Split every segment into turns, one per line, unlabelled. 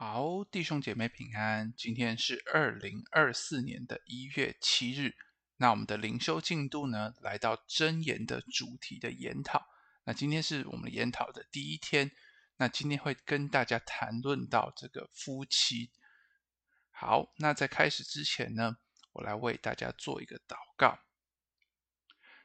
好，弟兄姐妹平安。今天是二零二四年的一月七日。那我们的灵修进度呢，来到真言的主题的研讨。那今天是我们研讨的第一天。那今天会跟大家谈论到这个夫妻。好，那在开始之前呢，我来为大家做一个祷告。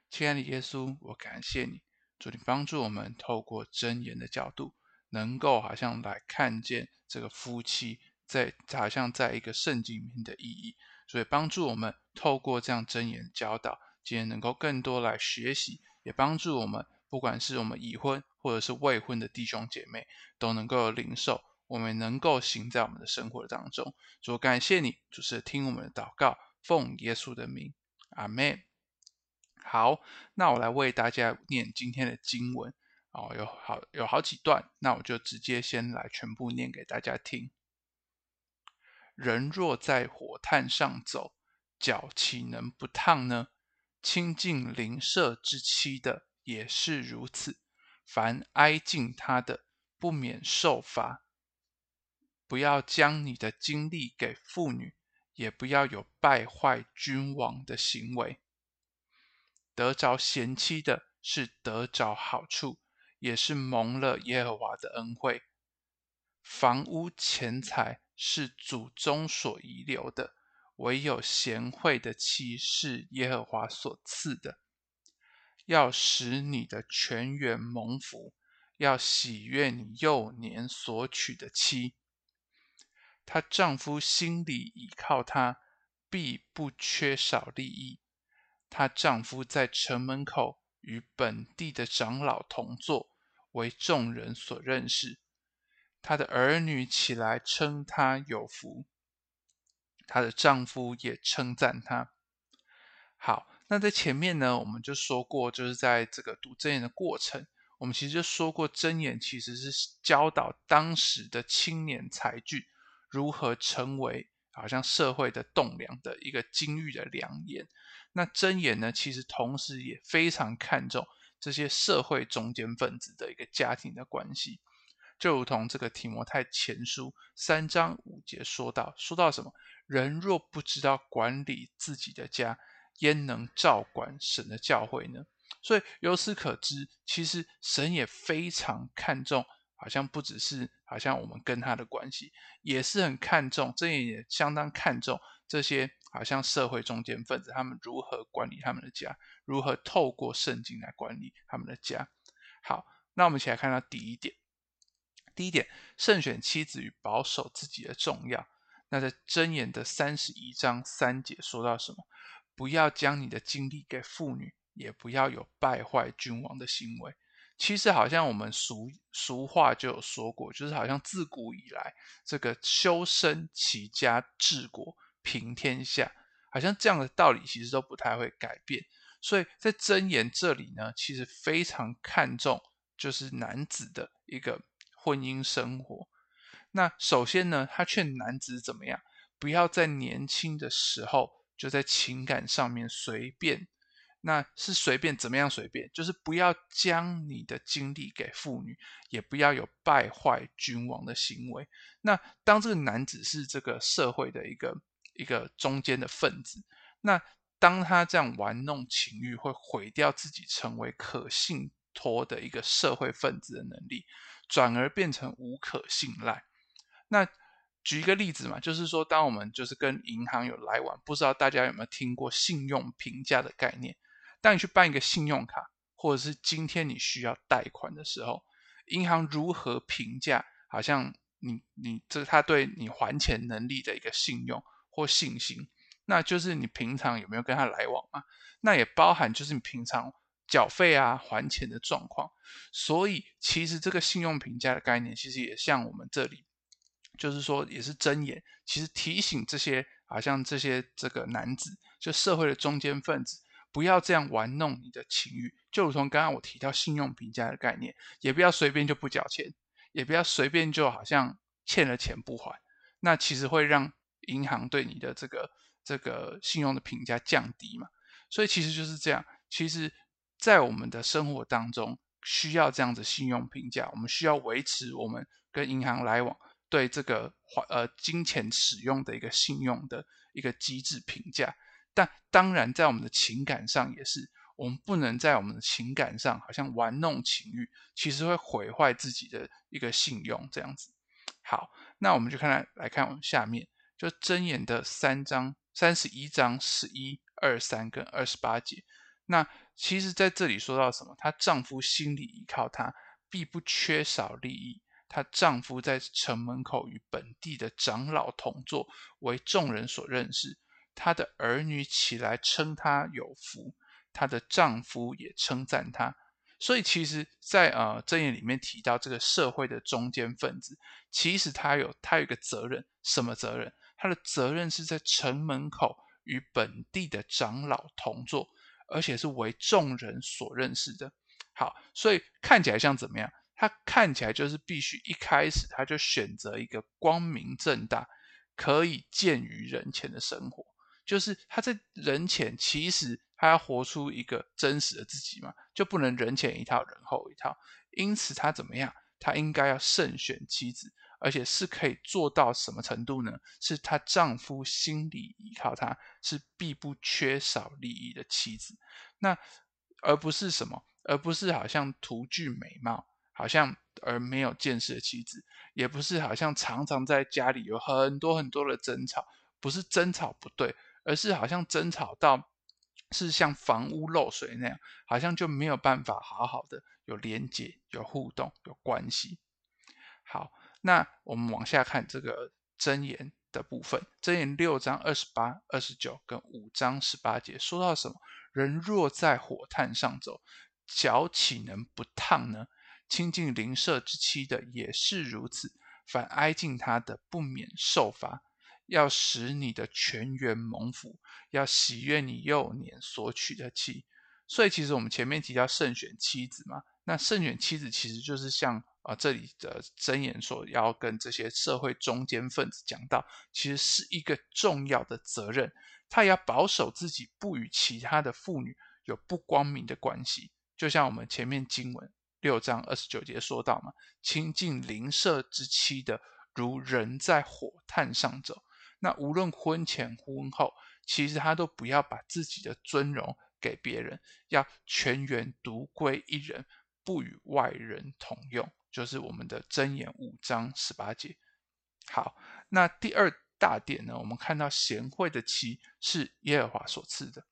亲爱的耶稣，我感谢你，主你帮助我们透过真言的角度，能够好像来看见。这个夫妻在好像在一个圣经里面的意义，所以帮助我们透过这样箴言教导，今天能够更多来学习，也帮助我们，不管是我们已婚或者是未婚的弟兄姐妹，都能够领受，我们能够行在我们的生活当中。主感谢你，主是听我们的祷告，奉耶稣的名，阿门。好，那我来为大家念今天的经文。哦，有好有好几段，那我就直接先来全部念给大家听。人若在火炭上走，脚岂能不烫呢？亲近邻舍之妻的也是如此。凡挨近他的，不免受罚。不要将你的精力给妇女，也不要有败坏君王的行为。得着贤妻的是得着好处。也是蒙了耶和华的恩惠，房屋钱财是祖宗所遗留的，唯有贤惠的妻是耶和华所赐的。要使你的全员蒙福，要喜悦你幼年所娶的妻。她丈夫心里倚靠她，必不缺少利益。她丈夫在城门口与本地的长老同坐。为众人所认识，她的儿女起来称她有福，她的丈夫也称赞她。好，那在前面呢，我们就说过，就是在这个读真言的过程，我们其实就说过，真言其实是教导当时的青年才俊如何成为好像社会的栋梁的一个金玉的良言。那真言呢，其实同时也非常看重。这些社会中间分子的一个家庭的关系，就如同这个提摩太前书三章五节说到，说到什么？人若不知道管理自己的家，焉能照管神的教会呢？所以由此可知，其实神也非常看重，好像不只是好像我们跟他的关系，也是很看重，这也相当看重这些。好像社会中间分子，他们如何管理他们的家？如何透过圣经来管理他们的家？好，那我们一起来看到第一点。第一点，慎选妻子与保守自己的重要。那在箴言的三十一章三节说到什么？不要将你的精力给妇女，也不要有败坏君王的行为。其实好像我们俗俗话就有说过，就是好像自古以来，这个修身齐家治国。平天下，好像这样的道理其实都不太会改变。所以在箴言这里呢，其实非常看重就是男子的一个婚姻生活。那首先呢，他劝男子怎么样？不要在年轻的时候就在情感上面随便。那是随便怎么样随便？就是不要将你的精力给妇女，也不要有败坏君王的行为。那当这个男子是这个社会的一个。一个中间的分子，那当他这样玩弄情欲，会毁掉自己成为可信托的一个社会分子的能力，转而变成无可信赖。那举一个例子嘛，就是说，当我们就是跟银行有来往，不知道大家有没有听过信用评价的概念？当你去办一个信用卡，或者是今天你需要贷款的时候，银行如何评价？好像你你这他对你还钱能力的一个信用。或信心，那就是你平常有没有跟他来往嘛？那也包含就是你平常缴费啊、还钱的状况。所以其实这个信用评价的概念，其实也像我们这里，就是说也是真言，其实提醒这些好像这些这个男子，就社会的中间分子，不要这样玩弄你的情欲。就如同刚刚我提到信用评价的概念，也不要随便就不缴钱，也不要随便就好像欠了钱不还，那其实会让。银行对你的这个这个信用的评价降低嘛，所以其实就是这样。其实，在我们的生活当中，需要这样子信用评价，我们需要维持我们跟银行来往，对这个呃金钱使用的一个信用的一个机制评价。但当然，在我们的情感上也是，我们不能在我们的情感上好像玩弄情欲，其实会毁坏自己的一个信用这样子。好，那我们就看来来看我们下面，就箴言的三章三十一章十一、二三跟二十八节。那其实在这里说到什么？她丈夫心里依靠她，必不缺少利益。她丈夫在城门口与本地的长老同坐，为众人所认识。她的儿女起来称她有福，她的丈夫也称赞她。所以其实在，呃箴言里面提到这个社会的中间分子，其实他有他有一个责任，什么责任？他的责任是在城门口与本地的长老同坐，而且是为众人所认识的。好，所以看起来像怎么样？他看起来就是必须一开始他就选择一个光明正大、可以见于人前的生活。就是他在人前，其实他要活出一个真实的自己嘛，就不能人前一套，人后一套。因此，他怎么样？他应该要慎选妻子，而且是可以做到什么程度呢？是她丈夫心里依靠她，是必不缺少利益的妻子。那而不是什么？而不是好像徒具美貌，好像而没有见识的妻子，也不是好像常常在家里有很多很多的争吵，不是争吵不对。而是好像争吵到是像房屋漏水那样，好像就没有办法好好的有连接、有互动、有关系。好，那我们往下看这个箴言的部分，箴言六章二十八、二十九跟五章十八节说到什么？人若在火炭上走，脚岂能不烫呢？亲近邻舍之妻的也是如此，凡挨近他的，不免受罚。要使你的全员蒙福，要喜悦你幼年所娶的妻。所以，其实我们前面提到慎选妻子嘛，那慎选妻子其实就是像啊、这里的箴言所要跟这些社会中间分子讲到，其实是一个重要的责任。他也要保守自己，不与其他的妇女有不光明的关系。就像我们前面经文六章二十九节说到嘛，亲近邻舍之妻的，如人在火炭上走。那无论婚前婚后，其实他都不要把自己的尊荣给别人，要全员独归一人，不与外人同用。就是我们的箴言五章十八节。好，那第二大点呢，我们看到贤惠的妻是耶和华所赐的。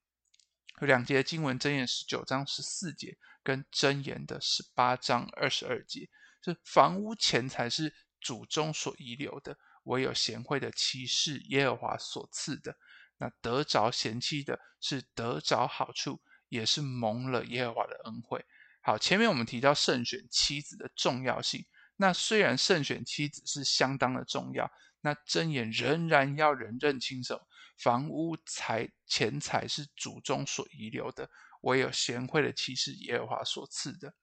有两节经文，箴言十九章十四节跟箴言的十八章二十二节，是房屋钱财是祖宗所遗留的。唯有贤惠的妻是耶和华所赐的，那得着贤妻的，是得着好处，也是蒙了耶和华的恩惠。好，前面我们提到慎选妻子的重要性，那虽然慎选妻子是相当的重要，那箴言仍然要人认清楚，房屋财钱财是祖宗所遗留的，唯有贤惠的妻是耶和华所赐的。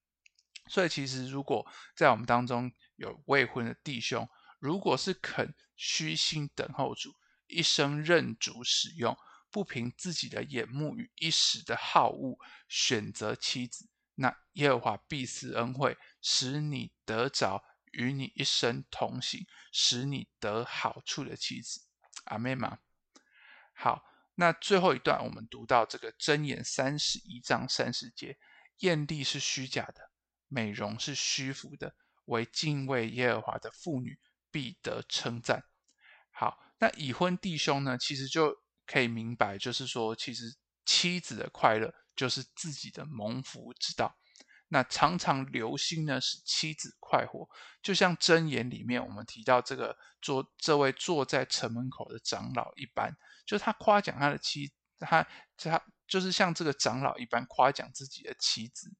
所以，其实如果在我们当中有未婚的弟兄，如果是肯虚心等候主，一生认主使用，不凭自己的眼目与一时的好恶选择妻子，那耶和华必赐恩惠，使你得着与你一生同行，使你得好处的妻子。阿们吗？好，那最后一段我们读到这个箴言三十一章三十节：艳丽是虚假的，美容是虚浮的，为敬畏耶和华的妇女。必得称赞。好，那已婚弟兄呢？其实就可以明白，就是说，其实妻子的快乐就是自己的蒙福之道。那常常留心呢，使妻子快活。就像箴言里面我们提到这个坐这位坐在城门口的长老一般，就是他夸奖他的妻，他他就是像这个长老一般夸奖自己的妻子，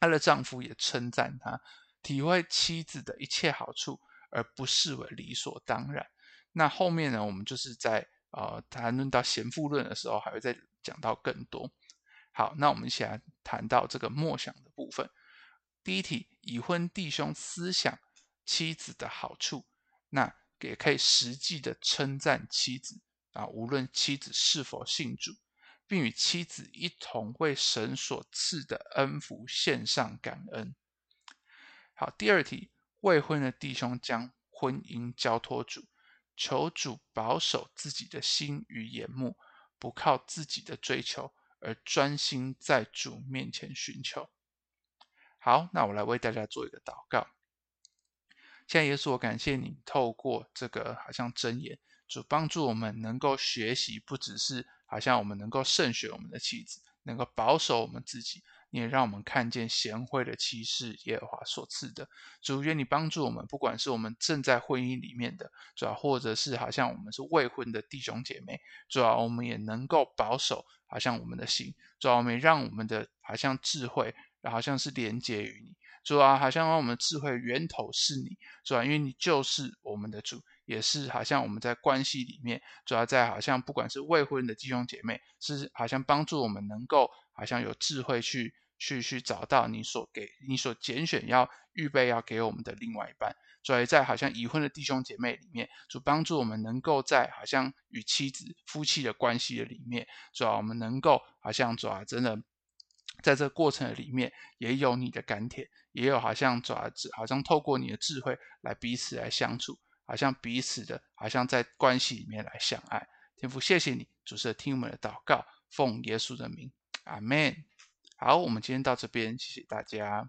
他的丈夫也称赞他，体会妻子的一切好处。而不视为理所当然。那后面呢，我们就是在呃谈论到贤妇论的时候，还会再讲到更多。好，那我们一起来谈到这个默想的部分。第一题，已婚弟兄思想妻子的好处，那也可以实际的称赞妻子啊，无论妻子是否信主，并与妻子一同为神所赐的恩福献上感恩。好，第二题。未婚的弟兄将婚姻交托主，求主保守自己的心与眼目，不靠自己的追求，而专心在主面前寻求。好，那我来为大家做一个祷告。现在耶稣，我感谢你透过这个好像箴言，主帮助我们能够学习，不只是好像我们能够胜选我们的妻子，能够保守我们自己。你也让我们看见贤惠的妻是耶和华所赐的。主，愿你帮助我们，不管是我们正在婚姻里面的，主要或者是好像我们是未婚的弟兄姐妹，主要我们也能够保守好像我们的心，主要我们也让我们的好像智慧，好像是连接于你，主要好像让我们智慧源头是你，主要因为你就是我们的主，也是好像我们在关系里面，主要在好像不管是未婚的弟兄姐妹，是好像帮助我们能够好像有智慧去。去去找到你所给你所拣选要预备要给我们的另外一半，所以在好像已婚的弟兄姐妹里面，主帮助我们能够在好像与妻子夫妻的关系的里面，主要我们能够好像主要真的在这个过程里面也有你的甘甜，也有好像主要好像透过你的智慧来彼此来相处，好像彼此的好像在关系里面来相爱。天父，谢谢你，主是听我们的祷告，奉耶稣的名，阿门。好，我们今天到这边，谢谢大家。